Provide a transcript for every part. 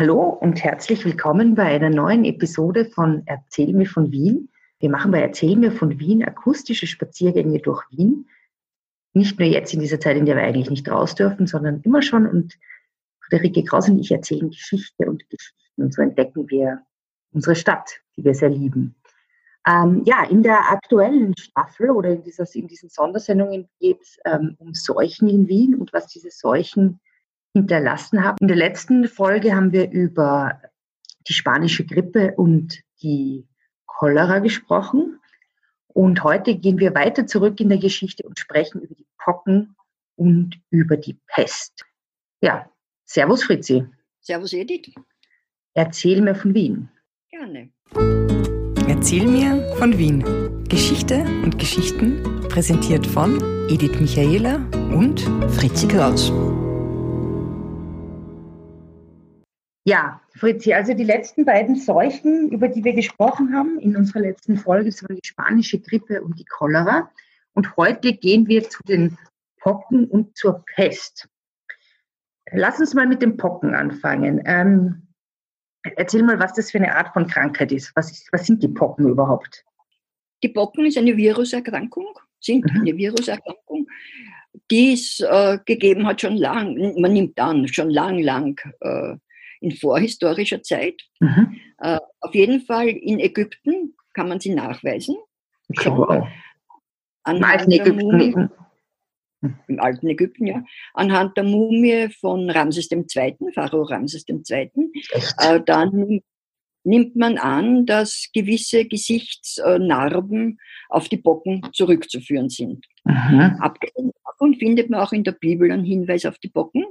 Hallo und herzlich willkommen bei einer neuen Episode von Erzähl mir von Wien. Wir machen bei Erzähl mir von Wien akustische Spaziergänge durch Wien. Nicht nur jetzt in dieser Zeit, in der wir eigentlich nicht raus dürfen, sondern immer schon. Und Friederike Kraus und ich erzählen Geschichte und Geschichten. Und so entdecken wir unsere Stadt, die wir sehr lieben. Ähm, ja, in der aktuellen Staffel oder in, dieser, in diesen Sondersendungen geht es ähm, um Seuchen in Wien und was diese Seuchen hinterlassen haben. In der letzten Folge haben wir über die spanische Grippe und die Cholera gesprochen. Und heute gehen wir weiter zurück in der Geschichte und sprechen über die Pocken und über die Pest. Ja, Servus Fritzi. Servus Edith. Erzähl mir von Wien. Gerne. Erzähl mir von Wien. Geschichte und Geschichten präsentiert von Edith Michaela und Fritzi Kraus. Ja, Fritzi, also die letzten beiden Seuchen, über die wir gesprochen haben in unserer letzten Folge, das waren die spanische Grippe und die Cholera. Und heute gehen wir zu den Pocken und zur Pest. Lass uns mal mit den Pocken anfangen. Ähm, erzähl mal, was das für eine Art von Krankheit ist. Was, ist, was sind die Pocken überhaupt? Die Pocken ist eine Viruserkrankung, sind mhm. eine Viruserkrankung, die es äh, gegeben hat schon lang, man nimmt an, schon lang, lang äh, in vorhistorischer Zeit. Mhm. Äh, auf jeden Fall in Ägypten kann man sie nachweisen. Okay, wow. Im alten Ägypten. Im alten Ägypten, ja. Anhand der Mumie von Ramses II., Pharao Ramses II. Äh, dann nimmt man an, dass gewisse Gesichtsnarben auf die Bocken zurückzuführen sind. Mhm. Abgesehen davon findet man auch in der Bibel einen Hinweis auf die Bocken.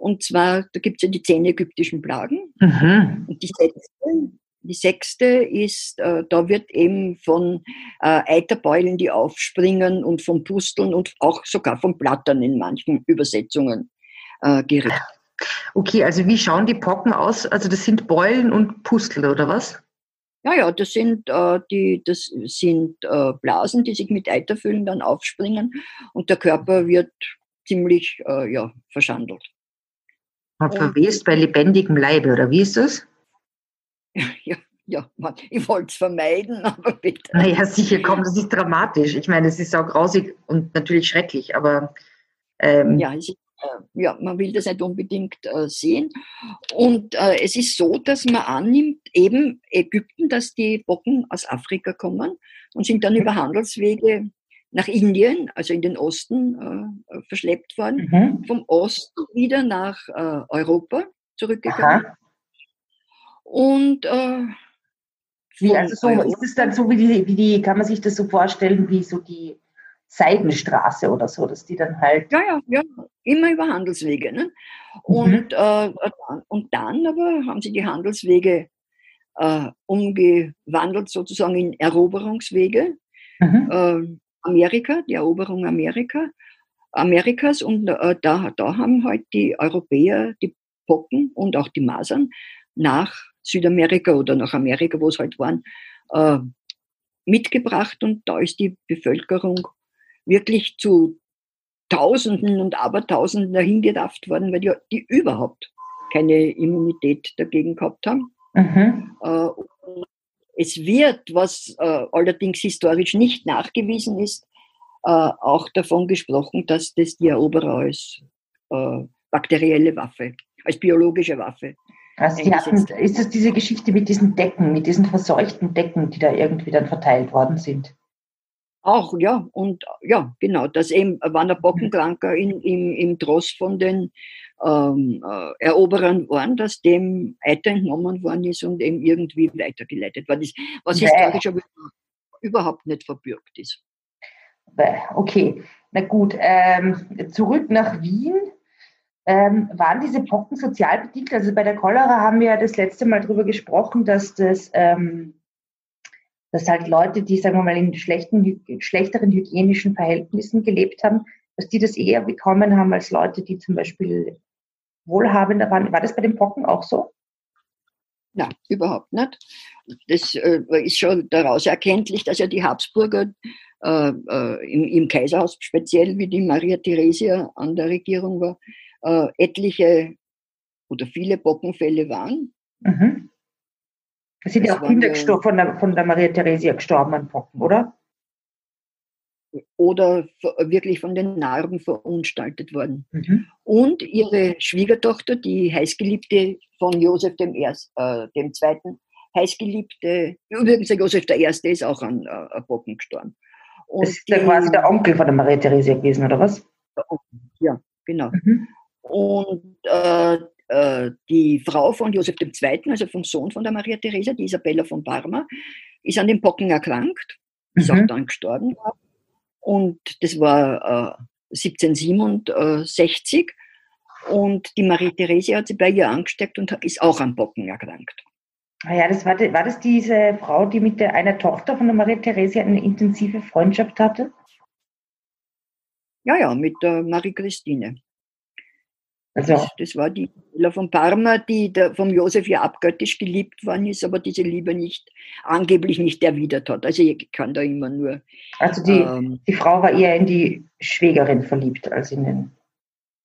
Und zwar, da gibt es ja die zehn ägyptischen Plagen. Mhm. Und die sechste, die sechste ist, äh, da wird eben von äh, Eiterbeulen, die aufspringen und von Pusteln und auch sogar von Blattern in manchen Übersetzungen äh, geredet. Okay, also wie schauen die Pocken aus? Also das sind Beulen und Pustel oder was? Ja, ja, das sind, äh, die, das sind äh, Blasen, die sich mit Eiterfüllen dann aufspringen und der Körper wird ziemlich äh, ja, verschandelt. Man verwest bei lebendigem Leibe, oder wie ist das? Ja, ja, ich wollte es vermeiden, aber bitte. Naja, sicher, komm, das ist dramatisch. Ich meine, es ist auch grausig und natürlich schrecklich, aber. Ähm, ja, ist, äh, ja, man will das nicht unbedingt äh, sehen. Und äh, es ist so, dass man annimmt, eben Ägypten, dass die Bocken aus Afrika kommen und sind dann über Handelswege nach Indien, also in den Osten, äh, verschleppt worden, mhm. vom Osten wieder nach äh, Europa zurückgegangen. Aha. Und äh, wie, also so, ist es dann so wie die, wie die, kann man sich das so vorstellen, wie so die Seidenstraße oder so, dass die dann halt. Ja, ja, ja, immer über Handelswege. Ne? Und, mhm. äh, und dann aber haben sie die Handelswege äh, umgewandelt sozusagen in Eroberungswege. Mhm. Amerika, die Eroberung Amerika, Amerikas und äh, da, da haben halt die Europäer die Pocken und auch die Masern nach Südamerika oder nach Amerika, wo es halt waren, äh, mitgebracht und da ist die Bevölkerung wirklich zu Tausenden und Abertausenden dahin gedacht worden, weil die, die überhaupt keine Immunität dagegen gehabt haben. Mhm. Äh, es wird, was äh, allerdings historisch nicht nachgewiesen ist, äh, auch davon gesprochen, dass das die Eroberer als äh, bakterielle Waffe, als biologische Waffe. Also hatten, ist das diese Geschichte mit diesen Decken, mit diesen verseuchten Decken, die da irgendwie dann verteilt worden sind? Auch, ja, und ja, genau, dass eben Wanner Bockenkranker in, im, im Tross von den ähm, äh, Eroberern waren, dass dem entnommen worden ist und eben irgendwie weitergeleitet worden ist, was historisch aber überhaupt nicht verbürgt ist. Okay, na gut, ähm, zurück nach Wien. Ähm, waren diese Pocken sozial bedingt? Also bei der Cholera haben wir ja das letzte Mal darüber gesprochen, dass das ähm, dass halt Leute, die, sagen wir mal, in schlechten, schlechteren hygienischen Verhältnissen gelebt haben, dass die das eher bekommen haben als Leute, die zum Beispiel wohlhabender waren. War das bei den Pocken auch so? Nein, überhaupt nicht. Das äh, ist schon daraus erkenntlich, dass ja die Habsburger äh, äh, im, im, Kaiserhaus speziell, wie die Maria Theresia an der Regierung war, äh, etliche oder viele Pockenfälle waren. Mhm. Es sind ja auch Kinder gestorben, von der, von der Maria Theresia gestorben an Pocken, oder? Oder wirklich von den Narben verunstaltet worden. Mhm. Und ihre Schwiegertochter, die heißgeliebte von Josef dem, Erst, äh, dem Zweiten, heißgeliebte, übrigens der Josef der Erste ist auch an äh, Pocken gestorben. Und das ist die, quasi der Onkel von der Maria Theresia gewesen, oder was? Ja, genau. Mhm. Und äh, äh, die Frau von Josef II., also vom Sohn von der Maria Theresia, die Isabella von Parma, ist an den Pocken erkrankt, ist mhm. auch dann gestorben. Und das war äh, 1767. Und die Maria Theresia hat sich bei ihr angesteckt und ist auch an Pocken erkrankt. Ah ja, das war, war das diese Frau, die mit der, einer Tochter von der Maria Theresia eine intensive Freundschaft hatte? Ja, ja, mit der Marie Christine. Also, das, war die Bella von Parma, die der, vom Josef ja abgöttisch geliebt worden ist, aber diese Liebe nicht, angeblich nicht erwidert hat. Also ich kann da immer nur. Also die, ähm, die Frau war eher in die Schwägerin verliebt als in den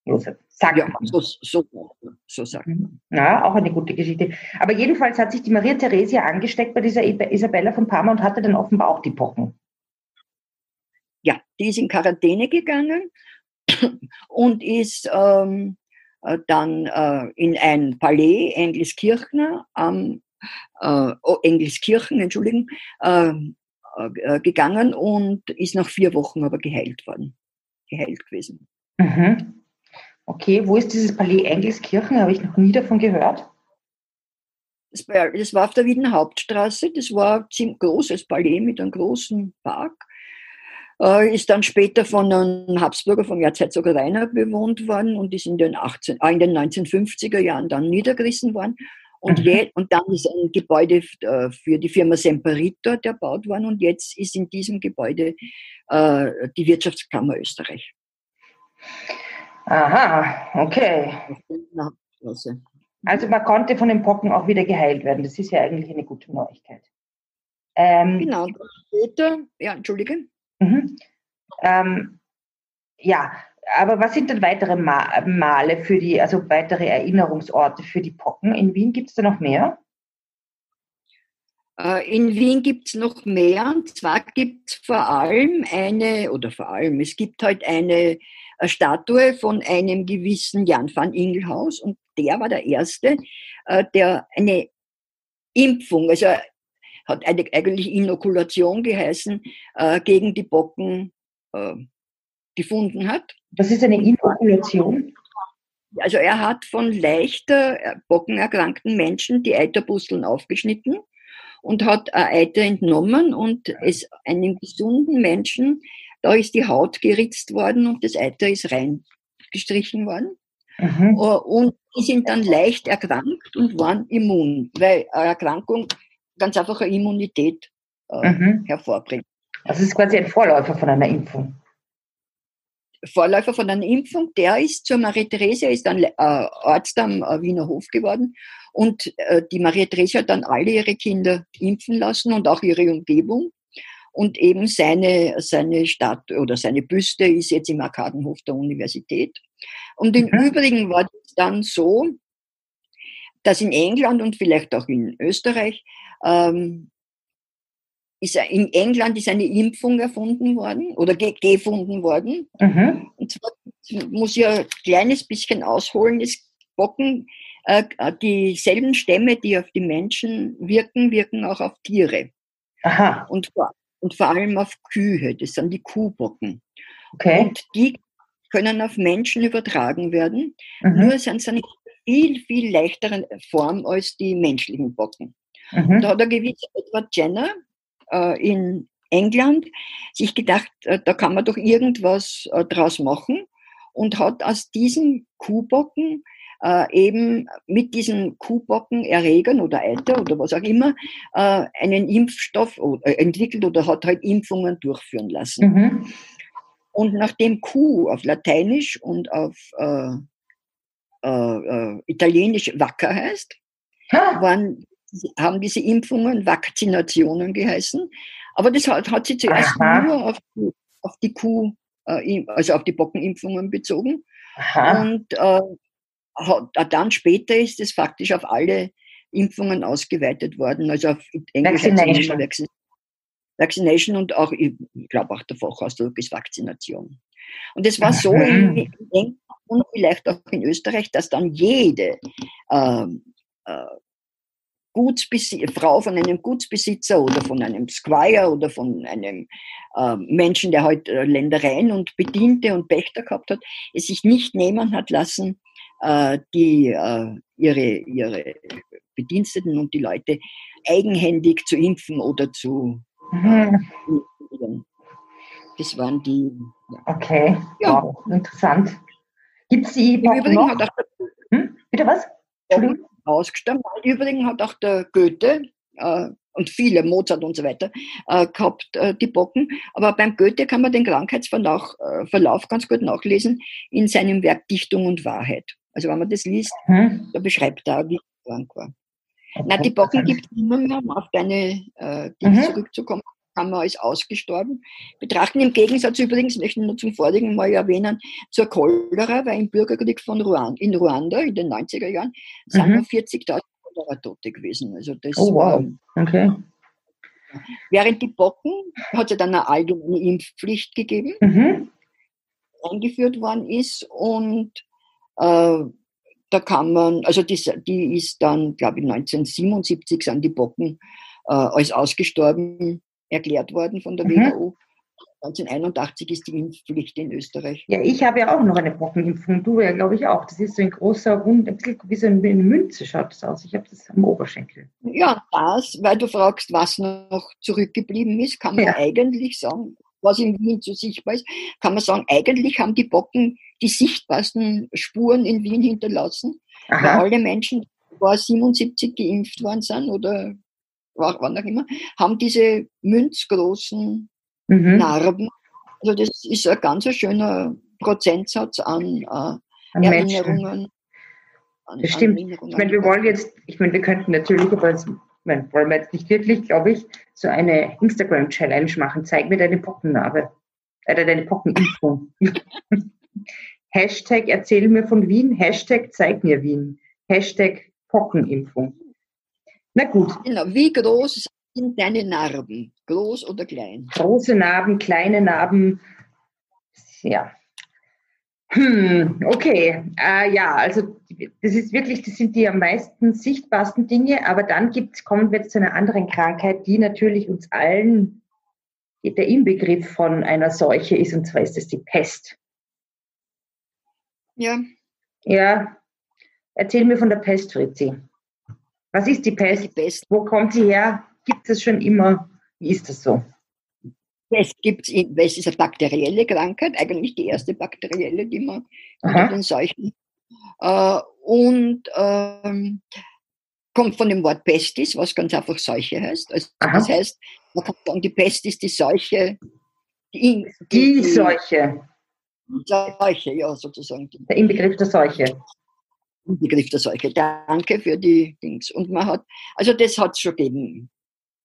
Josef. Sagt ja, man. So, so, so sagt man. Mhm. Ja, auch eine gute Geschichte. Aber jedenfalls hat sich die Maria Theresia angesteckt bei dieser Isabella von Parma und hatte dann offenbar auch die Pocken. Ja, die ist in Quarantäne gegangen und ist ähm, äh, dann äh, in ein Palais Engliskirchner am äh, oh, Engliskirchen, Entschuldigen, ähm, äh, gegangen und ist nach vier Wochen aber geheilt worden, geheilt gewesen. Mhm. Okay, wo ist dieses Palais Engelskirchen? Habe ich noch nie davon gehört. Das war, das war auf der Wiener Hauptstraße. Das war ein ziemlich großes Palais mit einem großen Park. Äh, ist dann später von einem Habsburger vom Erzherzog Rainer bewohnt worden und ist in den, 18, äh, in den 1950er Jahren dann niedergerissen worden. Und, mhm. je, und dann ist ein Gebäude äh, für die Firma Semperit dort erbaut worden und jetzt ist in diesem Gebäude die Wirtschaftskammer Österreich. Aha, okay. Also man konnte von den Pocken auch wieder geheilt werden. Das ist ja eigentlich eine gute Neuigkeit. Ähm, genau, später, ja, entschuldige. Mhm. Ähm, ja, aber was sind denn weitere Male für die, also weitere Erinnerungsorte für die Pocken? In Wien gibt es da noch mehr? Äh, in Wien gibt es noch mehr. Und zwar gibt es vor allem eine, oder vor allem, es gibt halt eine, Statue von einem gewissen Jan van Ingelhaus und der war der Erste, äh, der eine Impfung, also hat eine, eigentlich Inokulation geheißen, äh, gegen die Bocken äh, gefunden hat. Was ist eine Inokulation? Also er hat von leichter äh, bockenerkrankten Menschen die Eiterbusteln aufgeschnitten und hat ein Eiter entnommen und es einem gesunden Menschen, da ist die Haut geritzt worden und das Eiter ist reingestrichen worden. Mhm. Äh, und die sind dann leicht erkrankt und waren immun, weil eine Erkrankung ganz einfach eine Immunität äh, mhm. hervorbringt. Also es ist quasi ein Vorläufer von einer Impfung. Vorläufer von einer Impfung, der ist zur Maria Theresia, ist dann äh, Arzt am äh, Wiener Hof geworden und äh, die Maria Theresia hat dann alle ihre Kinder impfen lassen und auch ihre Umgebung. Und eben seine, seine Stadt oder seine Büste ist jetzt im Arkadenhof der Universität. Und im mhm. Übrigen war es dann so, dass in England und vielleicht auch in Österreich ähm, ist, in England ist eine Impfung erfunden worden oder ge gefunden worden. Mhm. Und zwar muss ich ein kleines bisschen ausholen. Es Bocken, äh, dieselben Stämme, die auf die Menschen wirken, wirken auch auf Tiere. Aha. Und, und vor allem auf Kühe. Das sind die Kuhbocken. Okay. Und die können auf Menschen übertragen werden. Mhm. Nur sind sie eine viel, viel leichtere Form als die menschlichen Bocken. Mhm. Da hat ein gewisser Edward Jenner äh, in England sich gedacht, äh, da kann man doch irgendwas äh, draus machen und hat aus diesen Kuhbocken äh, eben mit diesen Kuhbockenerregern oder Eiter oder was auch immer äh, einen Impfstoff äh, entwickelt oder hat halt Impfungen durchführen lassen. Mhm. Und nachdem Kuh auf Lateinisch und auf Italienisch wacker heißt, waren haben diese Impfungen Vaccinationen geheißen. Aber das hat, hat sich zuerst Aha. nur auf die, auf die Kuh, äh, also auf die Bockenimpfungen bezogen. Aha. Und äh, dann später ist es faktisch auf alle Impfungen ausgeweitet worden, also auf Englisch Vaccination. Vaccination. Vaccination und auch, ich glaube auch der Fachausdruck ist Vakzination. Und es war so in, in England und vielleicht auch in Österreich, dass dann jede ähm, äh, Frau von einem Gutsbesitzer oder von einem Squire oder von einem äh, Menschen, der halt äh, Ländereien und Bediente und Pächter gehabt hat, es sich nicht nehmen hat lassen, äh, die äh, ihre, ihre Bediensteten und die Leute eigenhändig zu impfen oder zu mhm. Das waren die. Ja. Okay, ja. Wow. interessant. Gibt es die Im Übrigen noch? hat auch hm? Bitte was? Entschuldigung. Ausgestorben. Im Übrigen hat auch der Goethe äh, und viele, Mozart und so weiter, äh, gehabt, äh, die Bocken. Aber beim Goethe kann man den Krankheitsverlauf äh, Verlauf ganz gut nachlesen in seinem Werk Dichtung und Wahrheit. Also wenn man das liest, hm. da beschreibt er, wie er krank war. Na, die Bocken gibt es immer mehr, um auf deine äh, Dinge mhm. zurückzukommen haben wir als ausgestorben betrachten. Im Gegensatz übrigens, möchte ich nur zum vorigen Mal erwähnen, zur Cholera, weil im Bürgerkrieg von Ruanda, in Ruanda in den 90er Jahren sind mhm. nur 40.000 Cholera-Tote gewesen. Also das oh, wow. Okay. Während die Bocken hat es dann eine allgemeine Impfpflicht gegeben, mhm. eingeführt worden ist und äh, da kann man, also die, die ist dann, glaube ich, 1977 sind die Bocken äh, als ausgestorben erklärt worden von der mhm. WHO. 1981 ist die Impfpflicht in Österreich. Ja, ich habe ja auch noch eine Bockenimpfung. Du ja, glaube ich, auch. Das ist so ein großer, rund, wie so eine Münze schaut das aus. Ich habe das am Oberschenkel. Ja, das, weil du fragst, was noch zurückgeblieben ist, kann man ja. eigentlich sagen, was in Wien so sichtbar ist, kann man sagen, eigentlich haben die Bocken die sichtbarsten Spuren in Wien hinterlassen. Aha. Weil alle Menschen, die vor 77 geimpft worden sind oder wann auch immer, haben diese münzgroßen mhm. Narben. Also das ist ein ganz schöner Prozentsatz an, äh, an Erinnerungen. An, das stimmt. Erinnerungen ich meine, wir wollen jetzt, ich meine, wir könnten natürlich, aber das meine, wollen wir jetzt nicht wirklich, glaube ich, so eine Instagram-Challenge machen. Zeig mir deine Pockennarbe. Oder äh, deine Pockenimpfung. Hashtag erzähl mir von Wien, Hashtag zeig mir Wien, Hashtag Pockenimpfung. Na gut. Genau. Wie groß sind deine Narben? Groß oder klein? Große Narben, kleine Narben. Ja. Hm, okay. Äh, ja, also das ist wirklich, das sind die am meisten sichtbarsten Dinge, aber dann gibt's, kommen wir jetzt zu einer anderen Krankheit, die natürlich uns allen der Inbegriff von einer Seuche ist, und zwar ist es die Pest. Ja. Ja. Erzähl mir von der Pest, Fritzi. Was ist die Pest? Die Pest. Wo kommt sie her? Gibt es schon immer? Wie ist das so? Pest gibt es, ist eine bakterielle Krankheit, eigentlich die erste bakterielle, die man unter den Seuchen. Äh, und ähm, kommt von dem Wort Pestis, was ganz einfach Seuche heißt. Also das heißt, man kann sagen, die Pest ist die Seuche. Die, die, die Seuche. Seuche, ja, sozusagen. Der Inbegriff der Seuche. Begriff der Seuche. Danke für die Dings. Und man hat, also das hat es schon gegeben.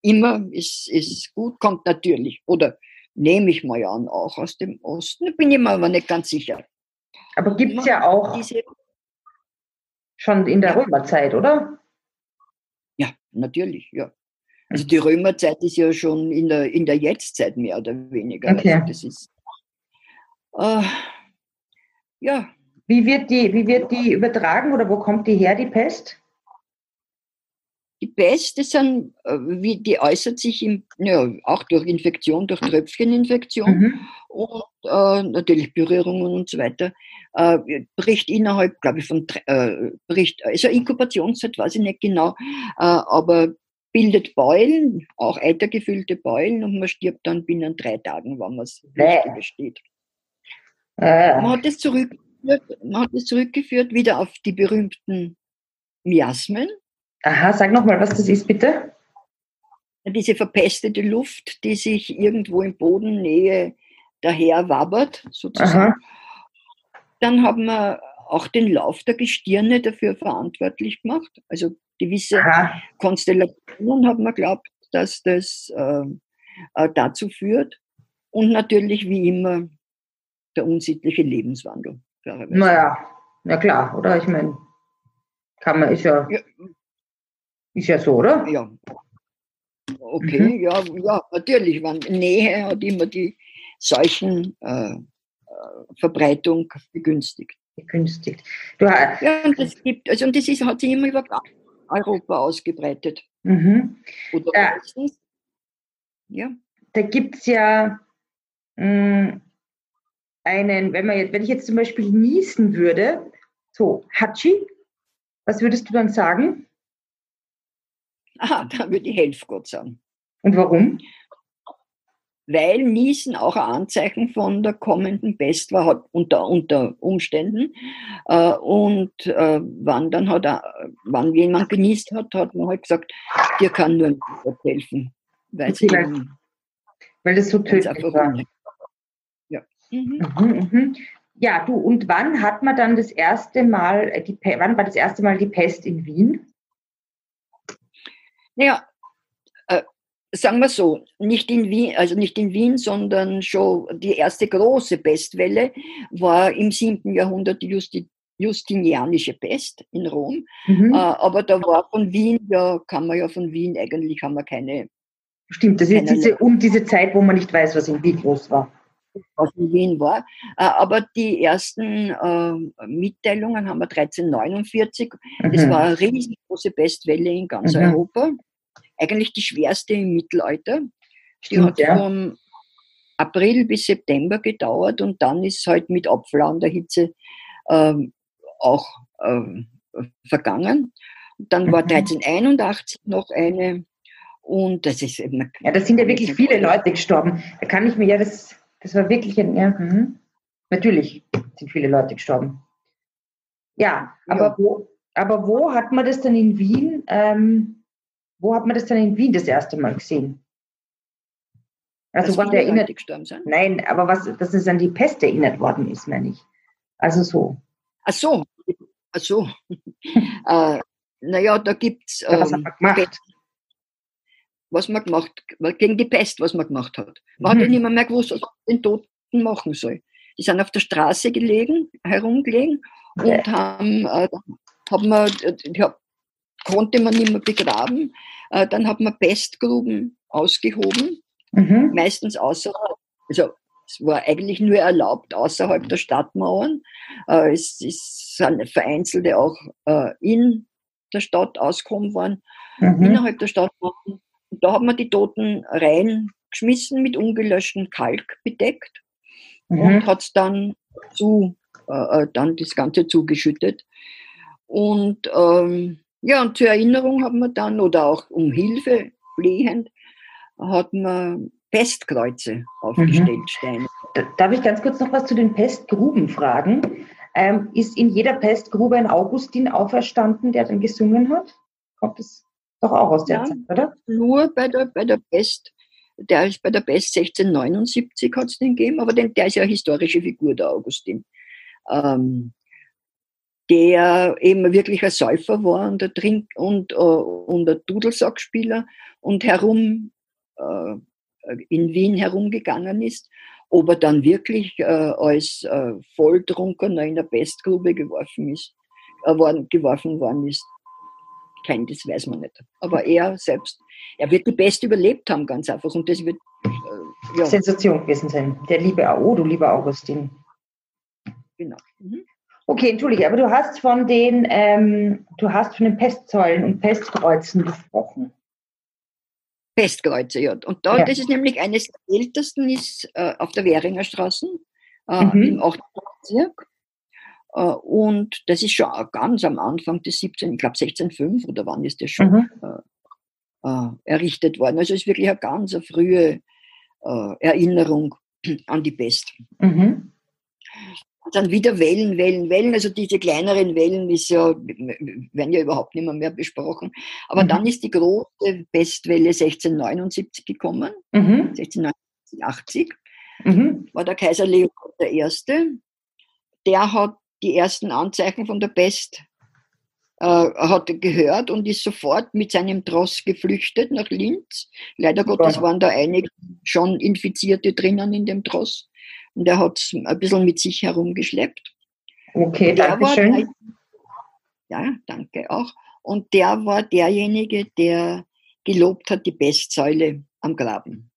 Immer ist, ist gut, kommt natürlich, oder nehme ich mal an, auch aus dem Osten, bin ich mir aber nicht ganz sicher. Aber gibt es ja auch diese, schon in der ja. Römerzeit, oder? Ja, natürlich, ja. Also die Römerzeit ist ja schon in der, in der Jetztzeit mehr oder weniger. Okay. Also das ist, äh, ja, wie wird, die, wie wird die übertragen oder wo kommt die her, die Pest? Die Pest, das sind, äh, wie, die äußert sich im, ja, auch durch Infektion, durch Tröpfcheninfektion mhm. und äh, natürlich Berührungen und so weiter. Äh, bricht innerhalb, glaube ich, von, äh, bricht, also Inkubationszeit weiß ich nicht genau, äh, aber bildet Beulen, auch eitergefüllte Beulen und man stirbt dann binnen drei Tagen, wenn man es nicht übersteht. Äh. Man hat es zurück man hat es zurückgeführt wieder auf die berühmten Miasmen. Aha, sag nochmal, was das ist, bitte. Diese verpestete Luft, die sich irgendwo im Bodennähe daher wabbert, sozusagen. Aha. Dann haben wir auch den Lauf der Gestirne dafür verantwortlich gemacht. Also gewisse Aha. Konstellationen haben wir glaubt, dass das äh, äh, dazu führt. Und natürlich wie immer der unsittliche Lebenswandel. Naja, Na klar, oder? Ich meine, kann man, ist ja, ja, ist ja so, oder? Ja. Okay, mhm. ja, ja, natürlich. Wenn Nähe hat immer die Seuchenverbreitung äh, begünstigt. Begünstigt. Du, ja, und das gibt, also und das ist, hat sich immer über Europa ausgebreitet. Mhm. Oder da, ja. Da gibt es ja mh, mm, einen, wenn, man jetzt, wenn ich jetzt zum Beispiel niesen würde, so, Hachi, was würdest du dann sagen? Aha, da würde ich helfen Gott sagen. Und warum? Weil Niesen auch ein Anzeichen von der kommenden Pest war, hat unter, unter Umständen. Äh, und äh, wann dann hat er, wann jemand genießt hat, hat man halt gesagt, dir kann nur Gott helfen. Weil, okay, weil, weil das so tödlich war. Ja. Mhm. Mhm, mhm. ja, du, und wann hat man dann das erste Mal, äh, die, wann war das erste Mal die Pest in Wien? Naja, äh, sagen wir so, nicht in Wien, also nicht in Wien, sondern schon die erste große Pestwelle war im 7. Jahrhundert die Justi Justinianische Pest in Rom. Mhm. Äh, aber da war von Wien, ja, kann man ja von Wien eigentlich, haben wir keine. Stimmt, das ist diese, um diese Zeit, wo man nicht weiß, was in Wien los war was in Wien war. Äh, aber die ersten äh, Mitteilungen haben wir 1349. Mhm. Das war eine riesengroße Pestwelle in ganz mhm. Europa. Eigentlich die schwerste im Mittelalter. Die Stimmt, hat ja. vom April bis September gedauert und dann ist halt mit Abflauen der Hitze ähm, auch äh, vergangen. Dann war 1381 mhm. noch eine und das ist eben. Ja, da sind ja wirklich viele Leute gestorben. Da kann ich mir ja das das war wirklich ein, ja, mh. natürlich sind viele Leute gestorben. Ja, aber, ja. Wo, aber wo hat man das dann in Wien, ähm, wo hat man das dann in Wien das erste Mal gesehen? Also was erinnert, gestorben sind? Nein, aber was, dass es an die Pest erinnert worden ist, meine ich. Also so. Ach so, ach so. äh, naja, da gibt es. Ähm, was hat man gemacht? Was man gemacht, gegen die Pest, was man gemacht hat. Man mhm. hat ja nicht mehr, gewusst, was man den Toten machen soll. Die sind auf der Straße gelegen, herumgelegen okay. und haben, äh, haben wir, äh, hab, konnte man nicht mehr begraben. Äh, dann hat man Pestgruben ausgehoben, mhm. meistens außerhalb, also es war eigentlich nur erlaubt außerhalb der Stadtmauern. Äh, es, es sind vereinzelte auch äh, in der Stadt ausgehoben worden. Mhm. Innerhalb der Stadtmauern und da hat man die Toten reingeschmissen, mit ungelöschtem Kalk bedeckt mhm. und hat es dann zu, äh, äh, dann das Ganze zugeschüttet. Und ähm, ja, und zur Erinnerung hat man dann, oder auch um Hilfe flehend, hat man Pestkreuze aufgestellt, mhm. Steine. Darf ich ganz kurz noch was zu den Pestgruben fragen? Ähm, ist in jeder Pestgrube ein Augustin auferstanden, der dann gesungen hat? Kommt das doch auch aus der ja, Zeit, oder? Nur bei der, bei der Pest. Der ist bei der Pest 1679 hat es den gegeben, aber den, der ist ja eine historische Figur, der Augustin. Ähm, der eben wirklich ein Säufer war und ein Trink- und, uh, und ein Dudelsackspieler und herum uh, in Wien herumgegangen ist. Ob er dann wirklich uh, als Volltrunkener in der Pestgrube geworfen ist, worden, geworfen worden ist, kein, das weiß man nicht. Aber er selbst, er wird die Beste überlebt haben, ganz einfach. Und das wird äh, ja. Sensation gewesen sein. Der liebe, oh, du lieber Augustin. Genau. Mhm. Okay, entschuldige, aber du hast von den, ähm, du hast von den Pestsäulen und Pestkreuzen gesprochen. Pestkreuze, ja. Und da, ja. das ist nämlich eines der ältesten, ist äh, auf der Währinger Straße äh, mhm. im 8. Bezirk. Äh, und das ist schon ganz am Anfang des 17, ich glaube 1605 oder wann ist das schon mhm. äh, äh, errichtet worden. Also es ist wirklich eine ganz frühe Erinnerung an die Pest. Mhm. Dann wieder Wellen, Wellen, Wellen. Also diese kleineren Wellen ist ja, werden ja überhaupt nicht mehr, mehr besprochen. Aber mhm. dann ist die große Pestwelle 1679 gekommen, mhm. 1680. Mhm. War der Kaiser Leopold I. Der hat die ersten Anzeichen von der Pest äh, hat gehört und ist sofort mit seinem Tross geflüchtet nach Linz. Leider Gottes waren da einige schon Infizierte drinnen in dem Tross und er hat es ein bisschen mit sich herumgeschleppt. Okay, danke schön. Ja, danke auch. Und der war derjenige, der gelobt hat, die Pestsäule am Graben.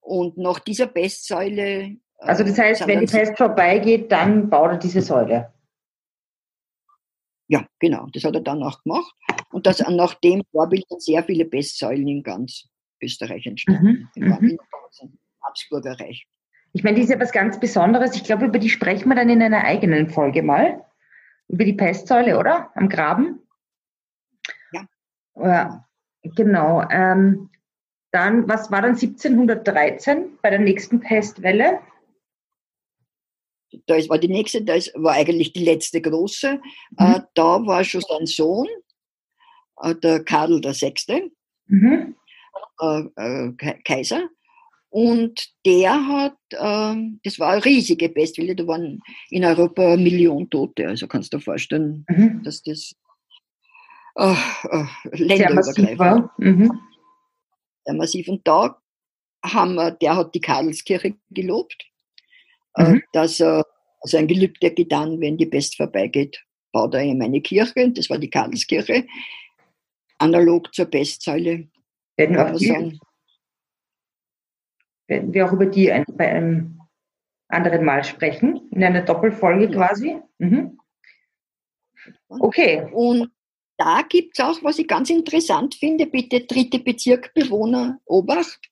Und nach dieser Pestsäule. Also das heißt, wenn die Pest vorbeigeht, dann baut er diese Säule. Ja, genau. Das hat er dann auch gemacht. Und das nach dem Vorbild sind sehr viele Pestsäulen in ganz Österreich entstanden. Mhm. Im mhm. Habsburger Reich. Ich meine, die ist ja was ganz Besonderes. Ich glaube, über die sprechen wir dann in einer eigenen Folge mal. Über die Pestsäule, oder? Am Graben. Ja. Ja, genau. Ähm, dann, was war dann 1713 bei der nächsten Pestwelle? Da war die nächste, das war eigentlich die letzte große. Mhm. Äh, da war schon sein Sohn, äh, der Karl VI., mhm. äh, Kaiser. Und der hat, äh, das war eine riesige Pestwelle, da waren in Europa eine Million Tote. Also kannst du dir vorstellen, mhm. dass das äh, äh, länderübergreifend war. Mhm. Sehr massiv. Und da haben wir, der hat die Karlskirche gelobt, mhm. dass er also ein Gelübde getan, wenn die Pest vorbeigeht, baut er ihm eine Kirche, das war die Karlskirche, analog zur Pestsäule. Werden wir sagen werden wir auch über die ein, bei einem anderen Mal sprechen, in einer Doppelfolge quasi. Mhm. Okay. Und da gibt es auch, was ich ganz interessant finde, bitte dritte Bezirkbewohner Obacht.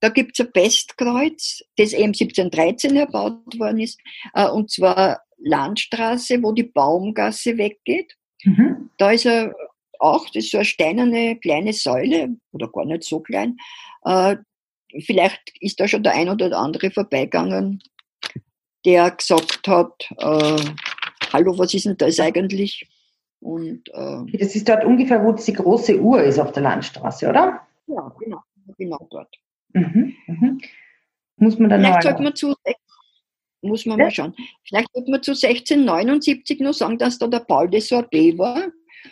Da gibt es ein Pestkreuz, das eben 1713 erbaut worden ist, äh, und zwar Landstraße, wo die Baumgasse weggeht. Mhm. Da ist er auch, das ist so eine steinerne kleine Säule, oder gar nicht so klein, äh, vielleicht ist da schon der ein oder andere vorbeigegangen, der gesagt hat, äh, hallo, was ist denn das eigentlich? Und, äh, das ist dort ungefähr, wo die große Uhr ist auf der Landstraße, oder? Ja, genau, genau dort. Mhm, mhm. Muss man dann Vielleicht sollte man zu, muss man ja? mal schauen. Vielleicht sollte man zu 1679 nur sagen, dass da der Paul de Sorbet war.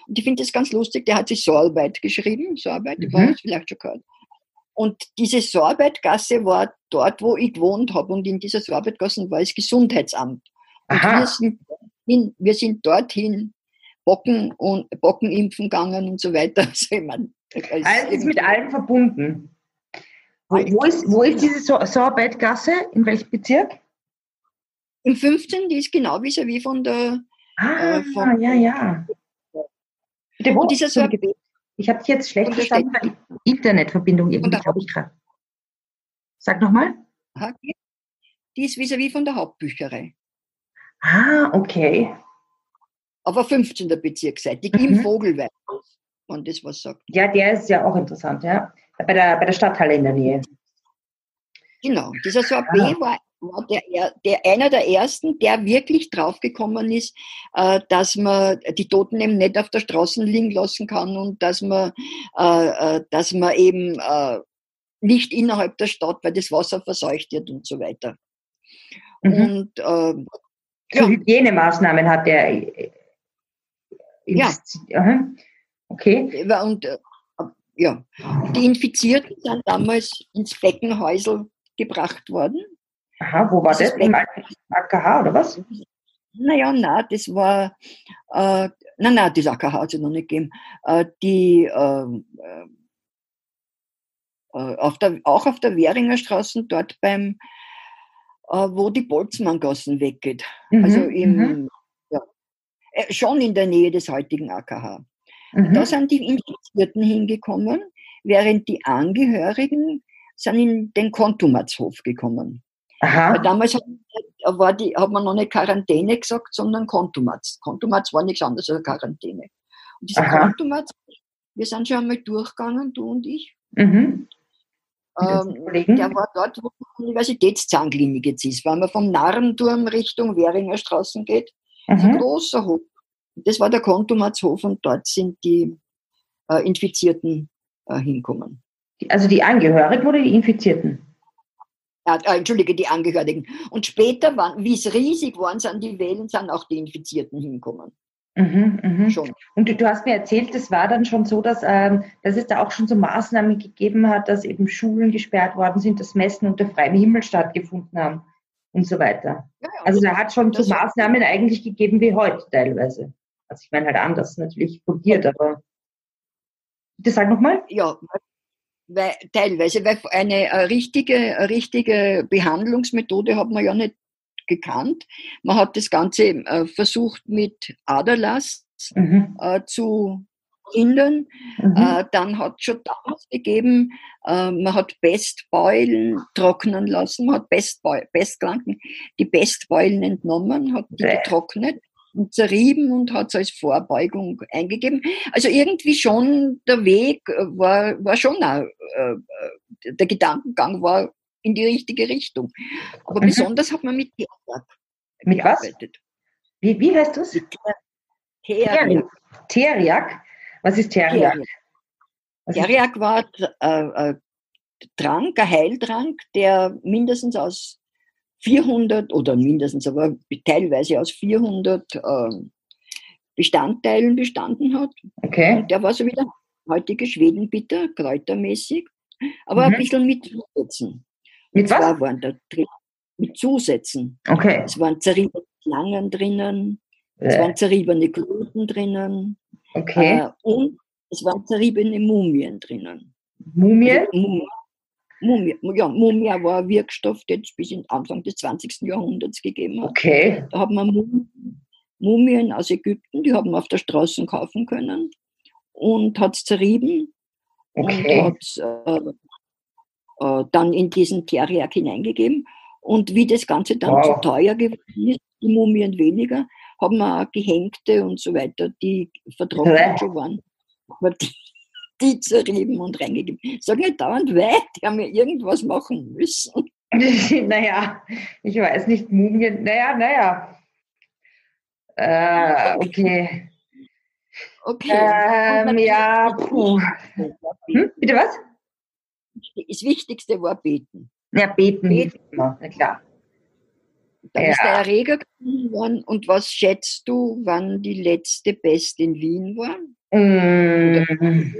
Und ich finde das ganz lustig, der hat sich Soarbeit geschrieben, Soarbeit, mhm. war vielleicht schon gehört. Und diese Sorbeitgasse war dort, wo ich gewohnt habe. Und in dieser Sorbeitgasse war das Gesundheitsamt. Und wir sind, hin, wir sind dorthin Bocken und Bocken impfen gegangen und so weiter. Also ich mein, Alles ist mit allem verbunden. Wo, wo, ist, wo ist diese Sorbeitgasse? In welchem Bezirk? Im 15. Die ist genau vis-à-vis von der. Ah, äh, von, ja, ja. Der und dieser Sorbet, ich habe dich jetzt schlecht verstanden, weil die Internetverbindung irgendwie, glaube ich, gerade. Sag nochmal. Die ist vis-à-vis -vis von der Hauptbücherei. Ah, okay. Aber 15. Bezirksseitig, mhm. im Vogelweid, wenn das was sagt. Ja, der ist ja auch interessant, ja. Bei der, bei der Stadthalle in der Nähe. Genau. Dieser Sorbet ah. war war der, der, einer der ersten, der wirklich draufgekommen ist, äh, dass man die Toten eben nicht auf der Straße liegen lassen kann und dass man, äh, äh, dass man eben äh, nicht innerhalb der Stadt, weil das Wasser verseucht wird und so weiter. Mhm. Und äh, ja. Hygienemaßnahmen hat er. Äh, ja. Okay. Und ja, die Infizierten sind damals ins Beckenhäusel gebracht worden Aha, wo war das? das? Im AKH oder was? Naja, nein, das war, äh, nein, nein, das AKH hat es noch nicht gegeben. Äh, die, ähm, äh, auf der, auch auf der Währinger Straße, dort beim, äh, wo die Boltzmanngassen weggeht. Mhm, also im, mhm. ja, äh, schon in der Nähe des heutigen AKH. Mhm. Da sind die Infizierten hingekommen, während die Angehörigen sind in den Kontumatshof gekommen. Aha. Damals hat, war die, hat man noch nicht Quarantäne gesagt, sondern Kontumatz. Kontumatz war nichts anderes als Quarantäne. Und dieser Aha. Kontumatz, wir sind schon einmal durchgegangen, du und ich. Mhm. Ähm, der war dort, wo die Universitätszahnklinik jetzt ist. Wenn man vom Narrenturm Richtung Währinger Straßen geht, mhm. ist ein großer Hof. Das war der Kontumatzhof und dort sind die äh, Infizierten äh, hinkommen. Also die Angehörigen oder die Infizierten? äh, entschuldige, die Angehörigen. Und später, wie es riesig waren, sind die Wellen, sind auch die Infizierten hinkommen. Mhm, mh. Schon. Und du, du, hast mir erzählt, es war dann schon so, dass, ähm, dass es da auch schon so Maßnahmen gegeben hat, dass eben Schulen gesperrt worden sind, dass Messen unter freiem Himmel stattgefunden haben. und so weiter. Ja, ja. Also da hat schon so Maßnahmen eigentlich gegeben wie heute teilweise. Also ich meine halt anders natürlich kodiert, aber bitte sag nochmal. Ja, weil, teilweise, weil eine, richtige, richtige Behandlungsmethode hat man ja nicht gekannt. Man hat das Ganze äh, versucht mit Aderlass mhm. äh, zu hindern. Mhm. Äh, dann hat es schon damals gegeben, man hat Bestbeulen trocknen lassen, man hat Bestkranken die Bestbeulen entnommen, hat die getrocknet und zerrieben und hat es als Vorbeugung eingegeben. Also irgendwie schon der Weg war, war schon auch, äh, äh der Gedankengang war in die richtige Richtung. Aber mhm. besonders hat man mit Teriak mit gearbeitet. Was? Wie, wie heißt das? Teriak. Teriak. Was ist Teriak? Teriak war ein äh, äh, Trank, ein Heiltrank, der mindestens aus 400 oder mindestens, aber teilweise aus 400 äh, Bestandteilen bestanden hat. Okay. Und der war so wie der heutige Schwedenbitter, kräutermäßig, aber mhm. ein bisschen mit Zusätzen. Mit was? Waren da drin, mit Zusätzen. Okay. Es waren zerriebene Schlangen drinnen, äh. es waren zerriebene Gluten drinnen. Okay. Äh, und es waren zerriebene Mumien drinnen. Mumien? Also, Mumie, ja, Mumia war ein Wirkstoff, den es bis in Anfang des 20. Jahrhunderts gegeben hat. Okay. Da hat man Mumien aus Ägypten, die haben wir auf der Straße kaufen können und hat es zerrieben okay. und hat äh, äh, dann in diesen Teriak hineingegeben. Und wie das Ganze dann wow. zu teuer geworden ist, die Mumien weniger, haben wir auch Gehängte und so weiter, die vertrocknet schon waren. Aber die, die zerrieben und reingegeben. Sage nicht dauernd weh, die haben ja irgendwas machen müssen. naja, ich weiß nicht, Mumien, naja, naja. Äh, okay. Okay. Ähm, ja, puh. Hm? Bitte was? Das Wichtigste war beten. Ja, beten, beten. Na klar. Dann ja. ist der Erreger geworden. Und was schätzt du, wann die letzte Pest in Wien war? Mm.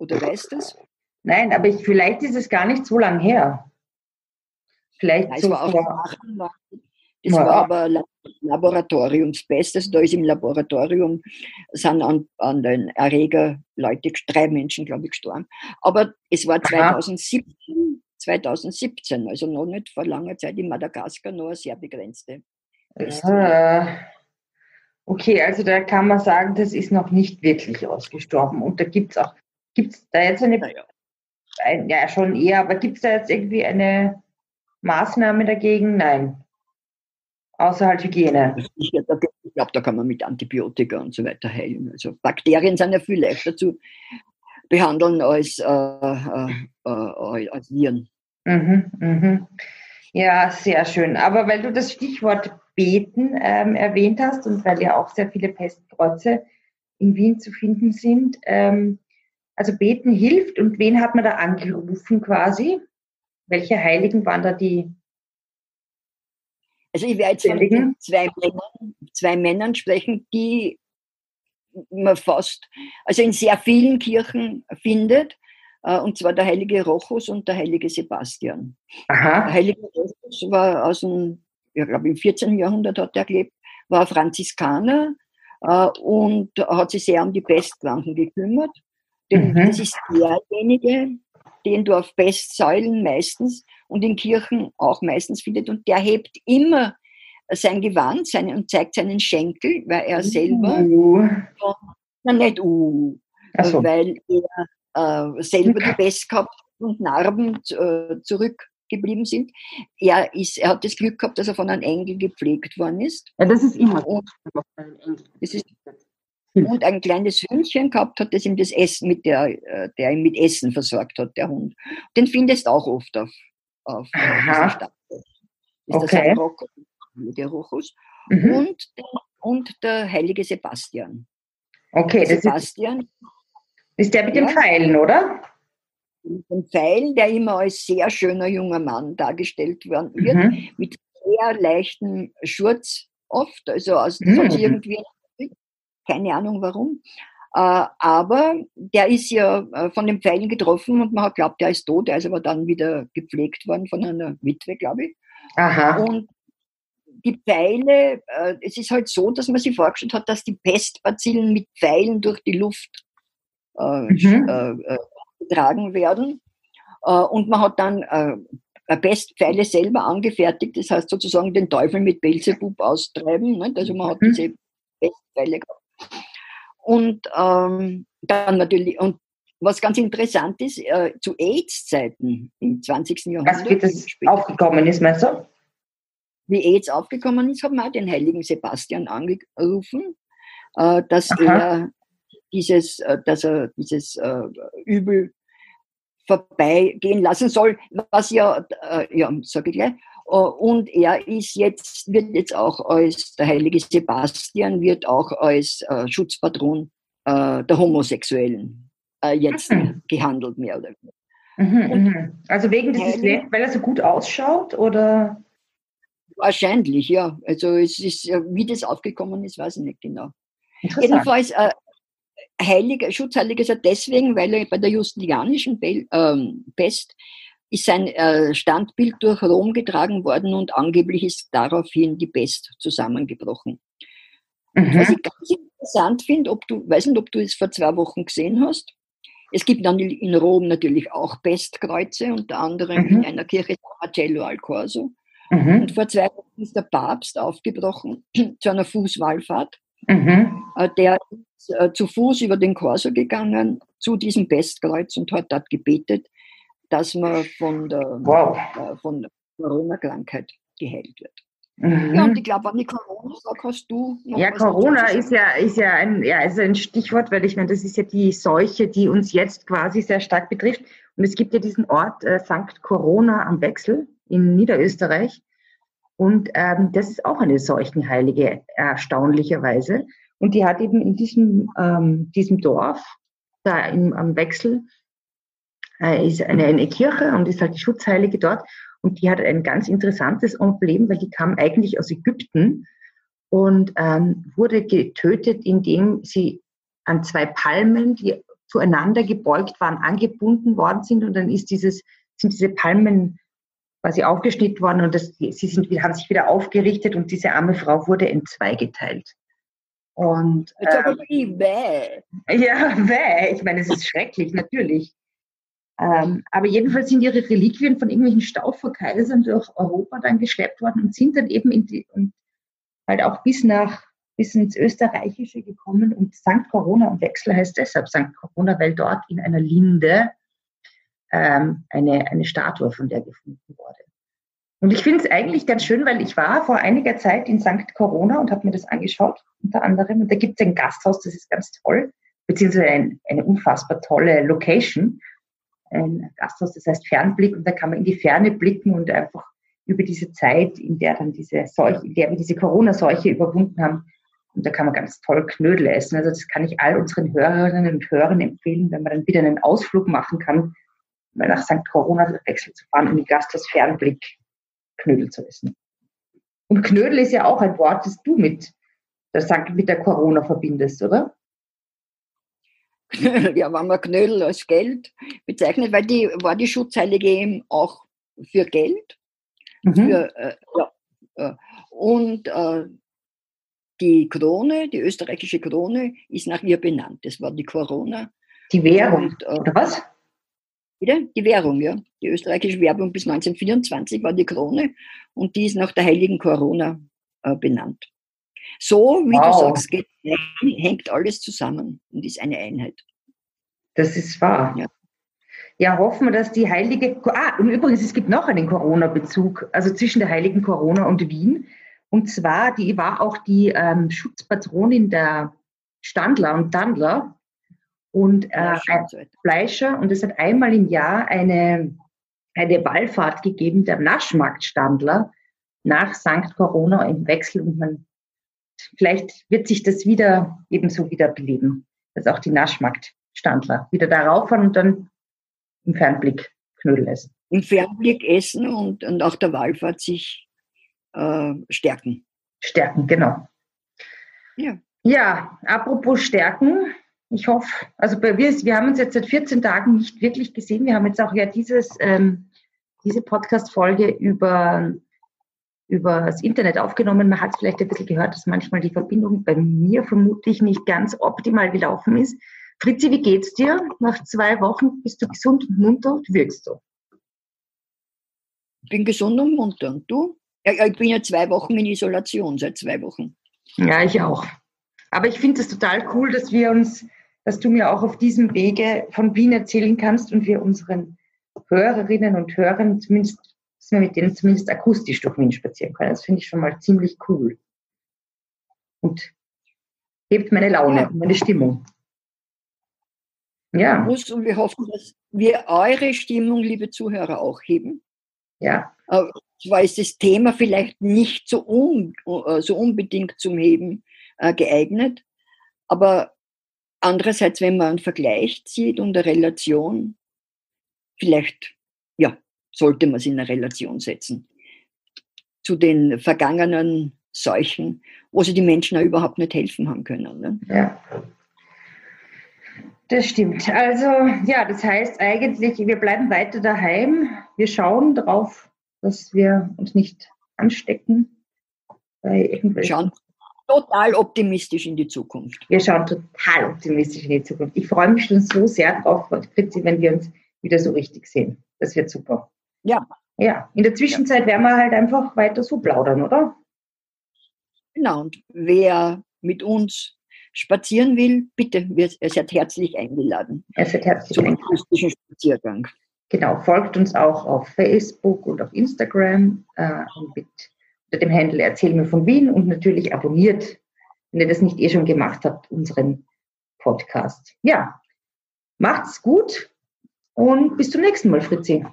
Oder, weißt du es? Nein, aber ich, vielleicht ist es gar nicht so lang her. Vielleicht Nein, so war auch das ja. war aber Laboratoriumsbest. Also da ist im Laboratorium, sind an, an den Erreger Leute, drei Menschen, glaube ich, gestorben. Aber es war 2017, 2017, also noch nicht vor langer Zeit in Madagaskar, noch eine sehr begrenzte. Okay, also da kann man sagen, das ist noch nicht wirklich ausgestorben. Und da gibt es auch, gibt es da jetzt eine, ja. Ein, ja schon eher, aber gibt es da jetzt irgendwie eine Maßnahme dagegen? Nein. Außer halt Hygiene. Ich glaube, da kann man mit Antibiotika und so weiter heilen. Also Bakterien sind ja viel leichter zu behandeln als, äh, äh, äh, als Viren. Mhm, mhm. Ja, sehr schön. Aber weil du das Stichwort Beten ähm, erwähnt hast und weil ja auch sehr viele Pestkreuze in Wien zu finden sind, ähm, also Beten hilft und wen hat man da angerufen quasi? Welche Heiligen waren da die also ich werde jetzt von zwei Männern, zwei Männern sprechen, die man fast, also in sehr vielen Kirchen findet, äh, und zwar der heilige Rochus und der heilige Sebastian. Aha. Der heilige Rochus war aus dem, ich glaube im 14. Jahrhundert hat er gelebt, war Franziskaner äh, und hat sich sehr um die Pestkranken gekümmert. Denn mhm. das ist derjenige, den du auf Bestsäulen meistens und in Kirchen auch meistens findet. Und der hebt immer sein Gewand seine, und zeigt seinen Schenkel, weil er selber, uh. na nicht uh, so. weil er äh, selber die Pest gehabt und Narben äh, zurückgeblieben sind. Er, ist, er hat das Glück gehabt, dass er von einem Engel gepflegt worden ist. Ja, das ist immer und, das ist, und ein kleines Hündchen gehabt hat, das ihm das Essen mit der, äh, der ihn mit Essen versorgt hat, der Hund. Den findest du auch oft auf auf Aha. Stadt. Ist okay. das der Rochus. Mhm. Und, und der heilige Sebastian. Okay, das Sebastian ist, ist der mit ja, den Pfeilen, oder? Mit den Pfeilen, der immer als sehr schöner junger Mann dargestellt wird, mhm. mit sehr leichtem Schurz oft, also aus mhm. irgendwie, keine Ahnung warum. Äh, aber der ist ja äh, von den Pfeilen getroffen und man hat glaubt, der ist tot. Der ist aber dann wieder gepflegt worden von einer Witwe, glaube ich. Aha. Und die Pfeile, äh, es ist halt so, dass man sich vorgestellt hat, dass die Pestbazillen mit Pfeilen durch die Luft äh, mhm. äh, äh getragen werden. Und man hat dann Pestpfeile selber angefertigt, das heißt sozusagen den Teufel mit Belzebub austreiben. Nicht? Also man hat mhm. diese Pestpfeile gehabt. Und ähm, dann natürlich, und was ganz interessant ist, äh, zu AIDS-Zeiten im 20. Jahrhundert. Wie das aufgekommen ist, meinst du? Wie AIDS aufgekommen ist, haben wir den heiligen Sebastian angerufen, äh, dass Aha. er dieses, äh, dass er dieses äh, Übel vorbeigehen lassen soll, was ja, äh, ja, sage ich gleich. Äh, und er ist jetzt, wird jetzt auch als, der heilige Sebastian wird auch als äh, Schutzpatron äh, der Homosexuellen äh, jetzt mhm. gehandelt, mehr oder weniger. Mhm, mhm. also wegen dieses, weil er so gut ausschaut oder? Wahrscheinlich, ja. Also es ist, wie das aufgekommen ist, weiß ich nicht genau. Jedenfalls, äh, Heiliger, Schutzheiliger ist er deswegen, weil er bei der Justinianischen ähm, Pest ist sein äh, Standbild durch Rom getragen worden und angeblich ist daraufhin die Pest zusammengebrochen. Mhm. Was ich ganz interessant finde, ob du, weiß nicht, ob du es vor zwei Wochen gesehen hast. Es gibt dann in Rom natürlich auch Pestkreuze, unter anderem mhm. in einer Kirche Marcello al Corso. Mhm. Und vor zwei Wochen ist der Papst aufgebrochen zu einer Fußwallfahrt. Mhm. Äh, der ist äh, zu Fuß über den Corso gegangen zu diesem Pestkreuz und hat dort gebetet, dass man von der, wow. äh, von der Corona-Krankheit geheilt wird. Mhm. Ja, und ich glaube, an die Corona sag, hast du noch Ja, Corona ist ja, ist ja ein, ja, ist ein Stichwort, weil ich meine, das ist ja die Seuche, die uns jetzt quasi sehr stark betrifft. Und es gibt ja diesen Ort äh, St. Corona am Wechsel in Niederösterreich. Und ähm, das ist auch eine Seuchenheilige, erstaunlicherweise. Und die hat eben in diesem, ähm, diesem Dorf, da im, am Wechsel, äh, ist eine, eine Kirche und ist halt die Schutzheilige dort. Und die hat ein ganz interessantes Emblem, weil die kam eigentlich aus Ägypten und ähm, wurde getötet, indem sie an zwei Palmen, die zueinander gebeugt waren, angebunden worden sind. Und dann ist dieses, sind diese Palmen quasi aufgeschnitten worden und das, sie sind, haben sich wieder aufgerichtet und diese arme Frau wurde in zwei geteilt. Und, ähm. Ja, bäh. Ich meine, es ist schrecklich, natürlich. Ähm, aber jedenfalls sind ihre Reliquien von irgendwelchen Stauverkaisern durch Europa dann geschleppt worden und sind dann eben in die, und halt auch bis nach, bis ins Österreichische gekommen. Und St. Corona und Wechsel heißt deshalb St. Corona, weil dort in einer Linde ähm, eine, eine Statue von der gefunden wurde. Und ich finde es eigentlich ganz schön, weil ich war vor einiger Zeit in St. Corona und habe mir das angeschaut, unter anderem. Und da gibt es ein Gasthaus, das ist ganz toll, beziehungsweise ein, eine unfassbar tolle Location. Ein Gasthaus, das heißt Fernblick, und da kann man in die Ferne blicken und einfach über diese Zeit, in der dann diese Seuche, in der wir diese Corona-Seuche überwunden haben, und da kann man ganz toll Knödel essen. Also das kann ich all unseren Hörerinnen und Hörern empfehlen, wenn man dann wieder einen Ausflug machen kann mal nach St. Corona wechselt zu fahren, um die Gasthaus Fernblick Knödel zu essen. Und Knödel ist ja auch ein Wort, das du mit der, mit der Corona verbindest, oder? Ja, wenn man Knödel als Geld bezeichnet, weil die war die Schutzheilige eben auch für Geld. Mhm. Für, äh, ja, äh, und äh, die Krone, die österreichische Krone, ist nach ihr benannt. Das war die Corona. Die Währung, und, äh, oder was? Wieder die Währung, ja. Die österreichische Währung bis 1924 war die Krone und die ist nach der heiligen Corona äh, benannt. So, wie wow. du sagst, geht, hängt alles zusammen und ist eine Einheit. Das ist wahr. Ja. Ja, hoffen wir, dass die heilige. Ah, und übrigens, es gibt noch einen Corona-Bezug, also zwischen der heiligen Corona und Wien. Und zwar, die war auch die ähm, Schutzpatronin der Standler und Dandler und äh, Fleischer. Und es hat einmal im Jahr eine, eine Wallfahrt gegeben der Naschmarktstandler nach St. Corona im Wechsel. Und man, vielleicht wird sich das wieder ebenso wieder beleben, dass auch die Naschmarktstandler wieder darauf fahren und dann im Fernblick Knödel essen. Im Fernblick essen und, und auch der Wallfahrt sich äh, stärken. Stärken, genau. Ja. Ja, apropos Stärken, ich hoffe, also wir, wir haben uns jetzt seit 14 Tagen nicht wirklich gesehen. Wir haben jetzt auch ja dieses, ähm, diese Podcast-Folge über über das Internet aufgenommen. Man hat vielleicht ein bisschen gehört, dass manchmal die Verbindung bei mir vermutlich nicht ganz optimal gelaufen ist. Fritzi, wie geht's dir? Nach zwei Wochen bist du gesund und munter und wirkst du? Ich bin gesund und munter. Und du? Ja, ich bin ja zwei Wochen in Isolation, seit zwei Wochen. Ja, ich auch. Aber ich finde es total cool, dass wir uns, dass du mir auch auf diesem Wege von Wien erzählen kannst und wir unseren Hörerinnen und Hörern zumindest dass wir mit denen zumindest akustisch durch Wien spazieren können. Das finde ich schon mal ziemlich cool. Und hebt meine Laune, ja. meine Stimmung. Ja. Und wir hoffen, dass wir eure Stimmung, liebe Zuhörer, auch heben. Ja. Zwar ist das Thema vielleicht nicht so, un, äh, so unbedingt zum Heben äh, geeignet, aber andererseits, wenn man einen Vergleich zieht und eine Relation, vielleicht, ja, sollte man es in eine Relation setzen zu den vergangenen Seuchen, wo sie die Menschen auch überhaupt nicht helfen haben können. Ne? Ja. Das stimmt. Also ja, das heißt eigentlich, wir bleiben weiter daheim. Wir schauen darauf, dass wir uns nicht anstecken. Bei schauen total optimistisch in die Zukunft. Wir schauen total optimistisch in die Zukunft. Ich freue mich schon so sehr drauf, Fritzi, wenn wir uns wieder so richtig sehen. Das wird super. Ja. Ja, in der Zwischenzeit ja. werden wir halt einfach weiter so plaudern, oder? Genau, und wer mit uns spazieren will, bitte, ihr seid herzlich eingeladen. Er seid herzlich zum akustischen Spaziergang. Genau, folgt uns auch auf Facebook und auf Instagram äh, mit, unter dem Handel Erzähl mir von Wien und natürlich abonniert, wenn ihr das nicht eh schon gemacht habt, unseren Podcast. Ja, macht's gut und bis zum nächsten Mal, Fritzi.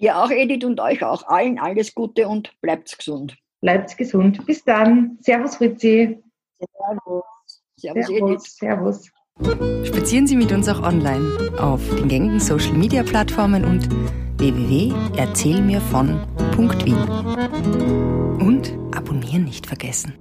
Ja, auch Edith und euch auch allen alles Gute und bleibt gesund. Bleibt gesund. Bis dann. Servus, Fritzi. Servus. Servus, Servus Edith. Servus. Spazieren Sie mit uns auch online auf den gängigen Social Media Plattformen und www.erzählmirvon.wien. Und abonnieren nicht vergessen.